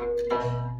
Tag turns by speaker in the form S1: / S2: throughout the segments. S1: Música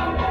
S1: Thank you.